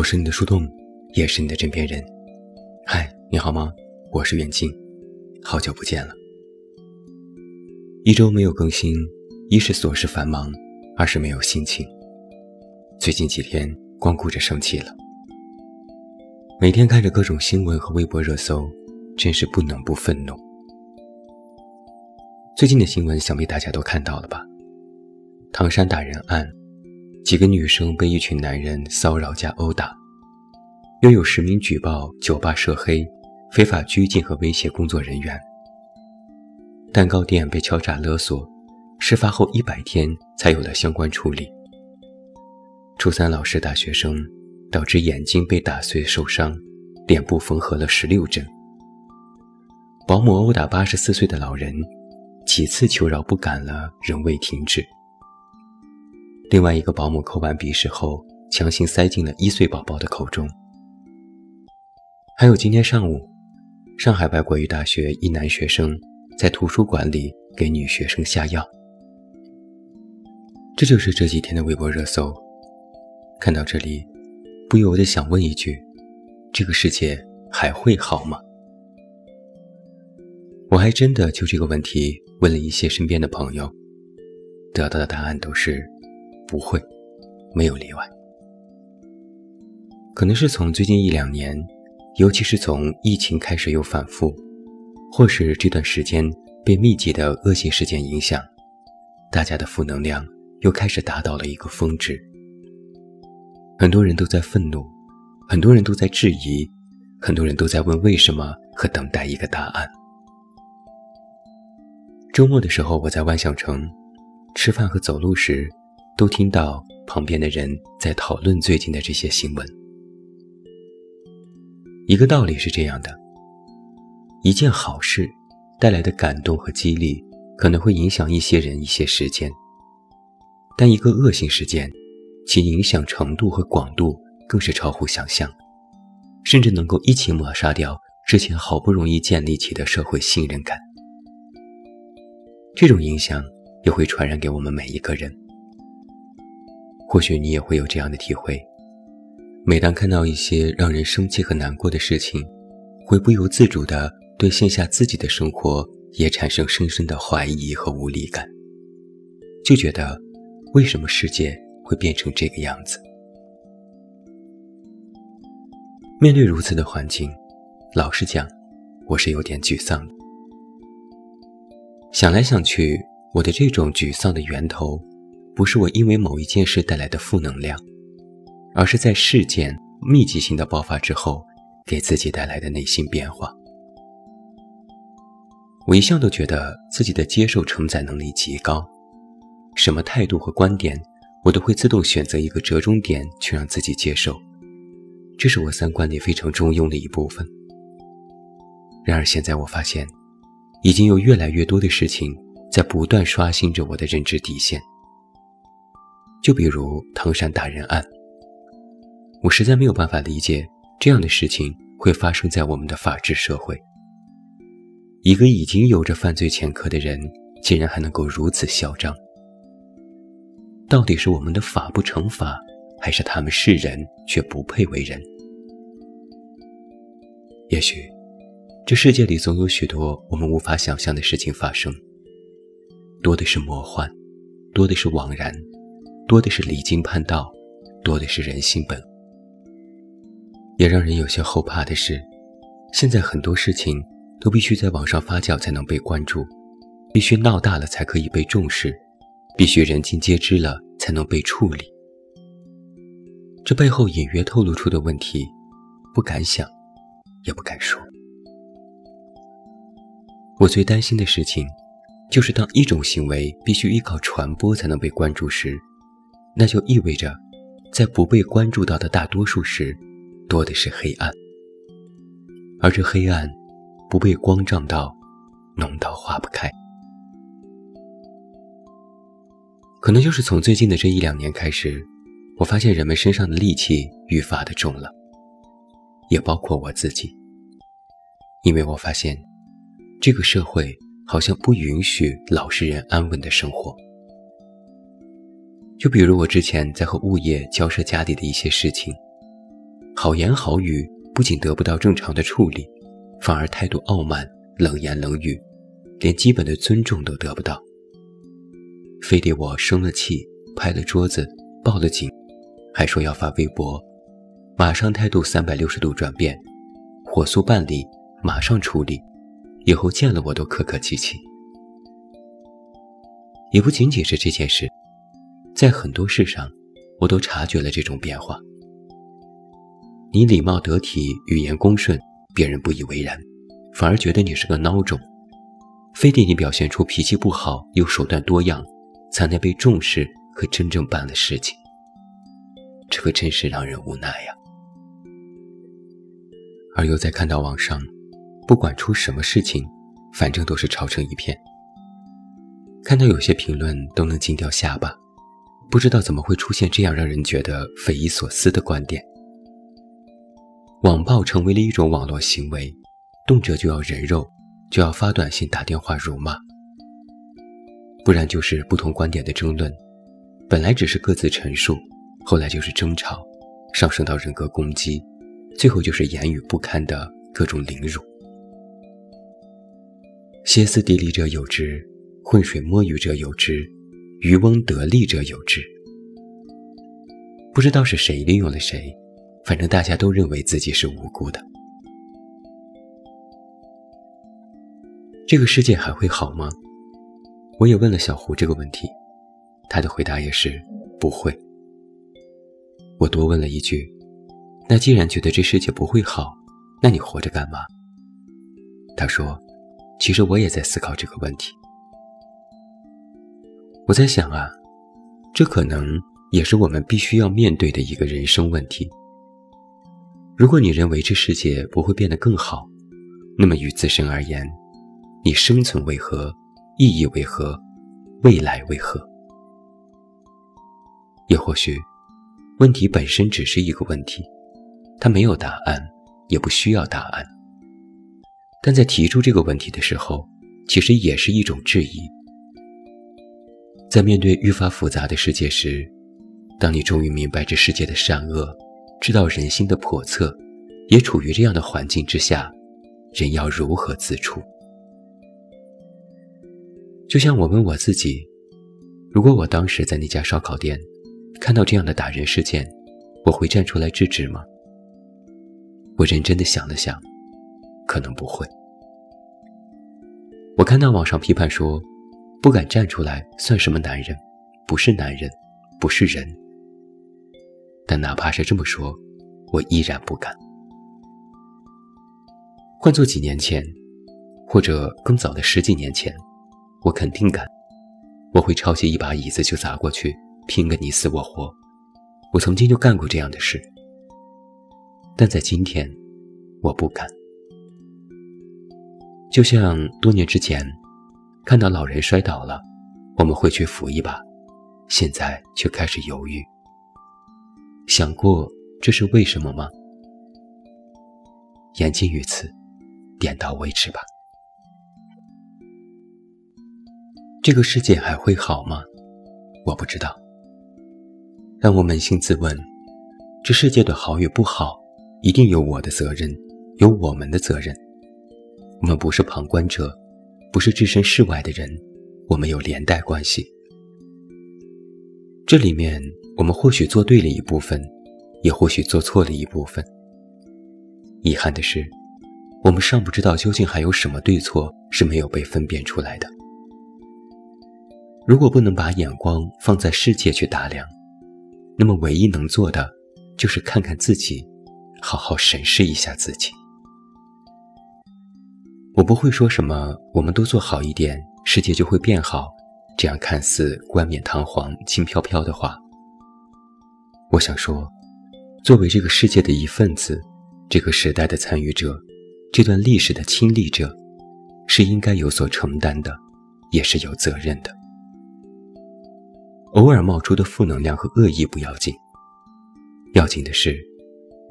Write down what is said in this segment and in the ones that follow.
我是你的树洞，也是你的枕边人。嗨，你好吗？我是远近，好久不见了。一周没有更新，一是琐事繁忙，二是没有心情。最近几天光顾着生气了，每天看着各种新闻和微博热搜，真是不能不愤怒。最近的新闻想必大家都看到了吧？唐山打人案。几个女生被一群男人骚扰加殴打，又有十名举报酒吧涉黑、非法拘禁和威胁工作人员。蛋糕店被敲诈勒索，事发后一百天才有了相关处理。初三老师打学生，导致眼睛被打碎受伤，脸部缝合了十六针。保姆殴打八十四岁的老人，几次求饶不敢了，仍未停止。另外一个保姆扣完鼻屎后，强行塞进了一岁宝宝的口中。还有今天上午，上海外国语大学一男学生在图书馆里给女学生下药。这就是这几天的微博热搜。看到这里，不由得想问一句：这个世界还会好吗？我还真的就这个问题问了一些身边的朋友，得到的答案都是。不会，没有例外。可能是从最近一两年，尤其是从疫情开始又反复，或是这段时间被密集的恶性事件影响，大家的负能量又开始达到了一个峰值。很多人都在愤怒，很多人都在质疑，很多人都在问为什么和等待一个答案。周末的时候，我在万象城吃饭和走路时。都听到旁边的人在讨论最近的这些新闻。一个道理是这样的：一件好事带来的感动和激励，可能会影响一些人一些时间；但一个恶性事件，其影响程度和广度更是超乎想象，甚至能够一起抹杀掉之前好不容易建立起的社会信任感。这种影响也会传染给我们每一个人。或许你也会有这样的体会：每当看到一些让人生气和难过的事情，会不由自主地对线下自己的生活也产生深深的怀疑和无力感，就觉得为什么世界会变成这个样子？面对如此的环境，老实讲，我是有点沮丧的。想来想去，我的这种沮丧的源头。不是我因为某一件事带来的负能量，而是在事件密集性的爆发之后，给自己带来的内心变化。我一向都觉得自己的接受承载能力极高，什么态度和观点，我都会自动选择一个折中点去让自己接受，这是我三观里非常中庸的一部分。然而现在我发现，已经有越来越多的事情在不断刷新着我的认知底线。就比如唐山打人案，我实在没有办法理解这样的事情会发生在我们的法治社会。一个已经有着犯罪前科的人，竟然还能够如此嚣张。到底是我们的法不惩罚，还是他们是人却不配为人？也许，这世界里总有许多我们无法想象的事情发生，多的是魔幻，多的是枉然。多的是离经叛道，多的是人性本。也让人有些后怕的是，现在很多事情都必须在网上发酵才能被关注，必须闹大了才可以被重视，必须人尽皆知了才能被处理。这背后隐约透露出的问题，不敢想，也不敢说。我最担心的事情，就是当一种行为必须依靠传播才能被关注时。那就意味着，在不被关注到的大多数时，多的是黑暗，而这黑暗不被光照到，浓到化不开。可能就是从最近的这一两年开始，我发现人们身上的戾气愈发的重了，也包括我自己，因为我发现，这个社会好像不允许老实人安稳的生活。就比如我之前在和物业交涉家里的一些事情，好言好语不仅得不到正常的处理，反而态度傲慢、冷言冷语，连基本的尊重都得不到。非得我生了气，拍了桌子，报了警，还说要发微博，马上态度三百六十度转变，火速办理，马上处理，以后见了我都客客气气。也不仅仅是这件事，在很多事上，我都察觉了这种变化。你礼貌得体，语言恭顺，别人不以为然，反而觉得你是个孬种；非得你表现出脾气不好又手段多样，才能被重视和真正办了事情。这可真是让人无奈呀！而又在看到网上，不管出什么事情，反正都是吵成一片。看到有些评论都能惊掉下巴，不知道怎么会出现这样让人觉得匪夷所思的观点。网暴成为了一种网络行为，动辄就要人肉，就要发短信、打电话辱骂，不然就是不同观点的争论。本来只是各自陈述，后来就是争吵，上升到人格攻击，最后就是言语不堪的各种凌辱。歇斯底里者有之，浑水摸鱼者有之，渔翁得利者有之。不知道是谁利用了谁。反正大家都认为自己是无辜的。这个世界还会好吗？我也问了小胡这个问题，他的回答也是不会。我多问了一句：“那既然觉得这世界不会好，那你活着干嘛？”他说：“其实我也在思考这个问题。我在想啊，这可能也是我们必须要面对的一个人生问题。”如果你认为这世界不会变得更好，那么与自身而言，你生存为何？意义为何？未来为何？也或许，问题本身只是一个问题，它没有答案，也不需要答案。但在提出这个问题的时候，其实也是一种质疑。在面对愈发复杂的世界时，当你终于明白这世界的善恶。知道人心的叵测，也处于这样的环境之下，人要如何自处？就像我问我自己：如果我当时在那家烧烤店看到这样的打人事件，我会站出来制止吗？我认真的想了想，可能不会。我看到网上批判说，不敢站出来算什么男人？不是男人，不是人。但哪怕是这么说，我依然不敢。换做几年前，或者更早的十几年前，我肯定敢。我会抄起一把椅子就砸过去，拼个你死我活。我曾经就干过这样的事。但在今天，我不敢。就像多年之前，看到老人摔倒了，我们会去扶一把，现在却开始犹豫。想过这是为什么吗？言尽于此，点到为止吧。这个世界还会好吗？我不知道。让我扪心自问：这世界的好与不好，一定有我的责任，有我们的责任。我们不是旁观者，不是置身事外的人，我们有连带关系。这里面。我们或许做对了一部分，也或许做错了一部分。遗憾的是，我们尚不知道究竟还有什么对错是没有被分辨出来的。如果不能把眼光放在世界去打量，那么唯一能做的就是看看自己，好好审视一下自己。不会说什么“我们都做好一点，世界就会变好”这样看似冠冕堂皇、轻飘飘的话。我想说，作为这个世界的一份子，这个时代的参与者，这段历史的亲历者，是应该有所承担的，也是有责任的。偶尔冒出的负能量和恶意不要紧，要紧的是，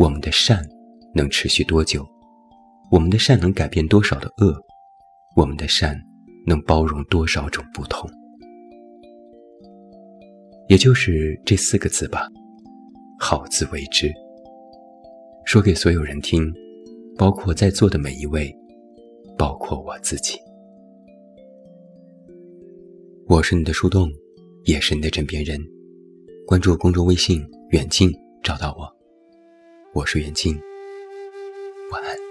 我们的善能持续多久？我们的善能改变多少的恶？我们的善能包容多少种不同？也就是这四个字吧。好自为之。说给所有人听，包括在座的每一位，包括我自己。我是你的树洞，也是你的枕边人。关注公众微信“远近”，找到我。我是远近，晚安。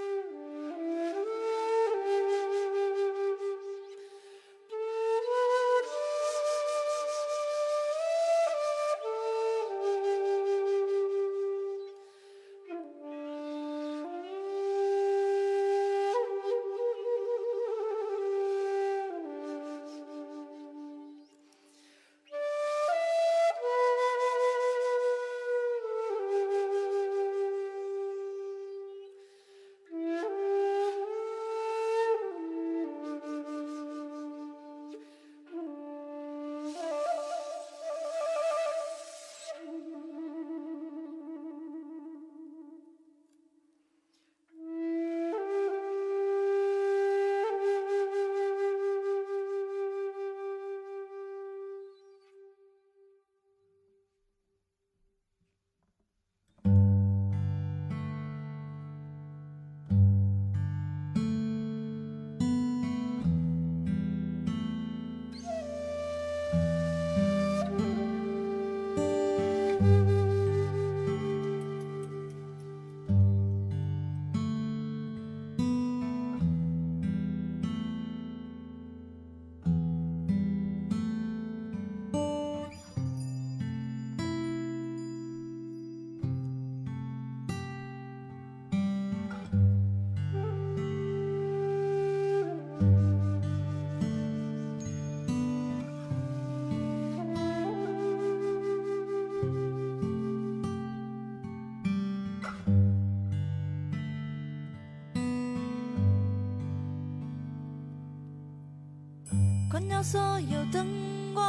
掉所有灯光，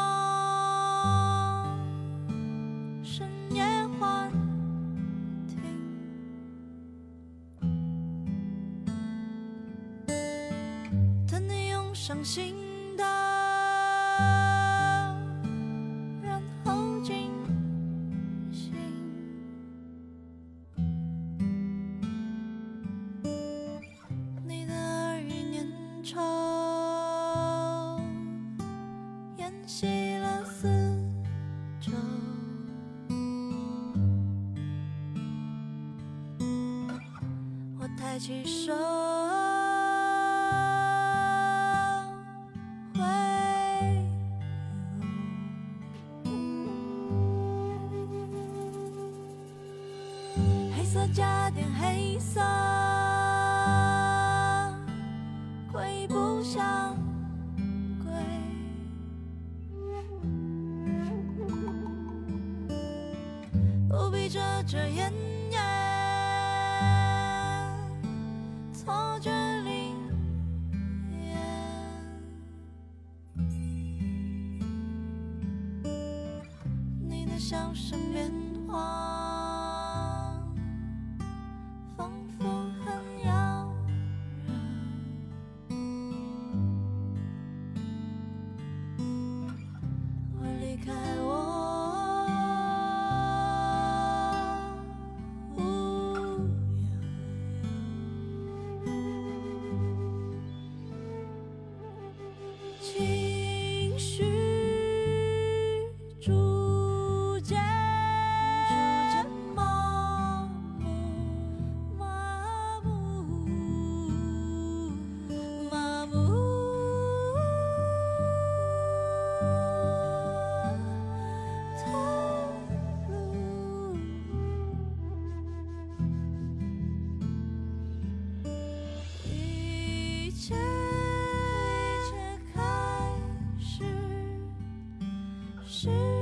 深夜幻听，等你用伤心的。起手，挥黑色加点黑色，笑声变化，是。